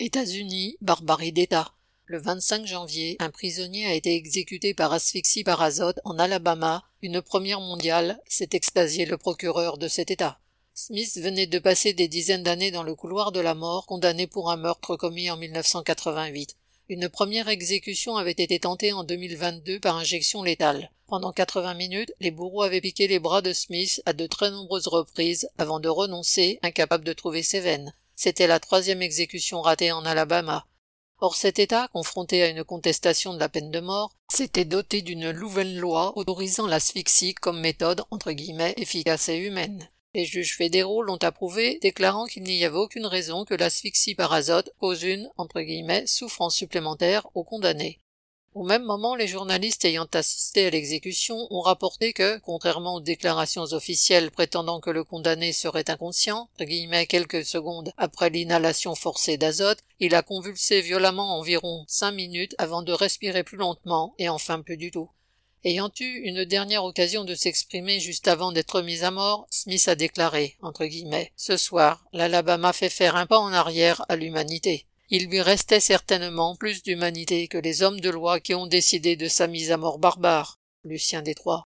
États-Unis, barbarie d'État. Le 25 janvier, un prisonnier a été exécuté par asphyxie par azote en Alabama, une première mondiale, s'est extasié le procureur de cet État. Smith venait de passer des dizaines d'années dans le couloir de la mort, condamné pour un meurtre commis en 1988. Une première exécution avait été tentée en 2022 par injection létale. Pendant 80 minutes, les bourreaux avaient piqué les bras de Smith à de très nombreuses reprises avant de renoncer, incapable de trouver ses veines. C'était la troisième exécution ratée en Alabama. Or cet État, confronté à une contestation de la peine de mort, s'était doté d'une nouvelle loi autorisant l'asphyxie comme méthode entre guillemets efficace et humaine. Les juges fédéraux l'ont approuvé, déclarant qu'il n'y avait aucune raison que l'asphyxie par azote cause une, entre guillemets, souffrance supplémentaire aux condamnés. Au même moment, les journalistes ayant assisté à l'exécution ont rapporté que, contrairement aux déclarations officielles prétendant que le condamné serait inconscient, guillemets quelques secondes après l'inhalation forcée d'azote, il a convulsé violemment environ cinq minutes avant de respirer plus lentement et enfin plus du tout. Ayant eu une dernière occasion de s'exprimer juste avant d'être mis à mort, Smith a déclaré, entre guillemets, Ce soir, l'Alabama fait faire un pas en arrière à l'humanité. Il lui restait certainement plus d'humanité que les hommes de loi qui ont décidé de sa mise à mort barbare. Lucien Détroit.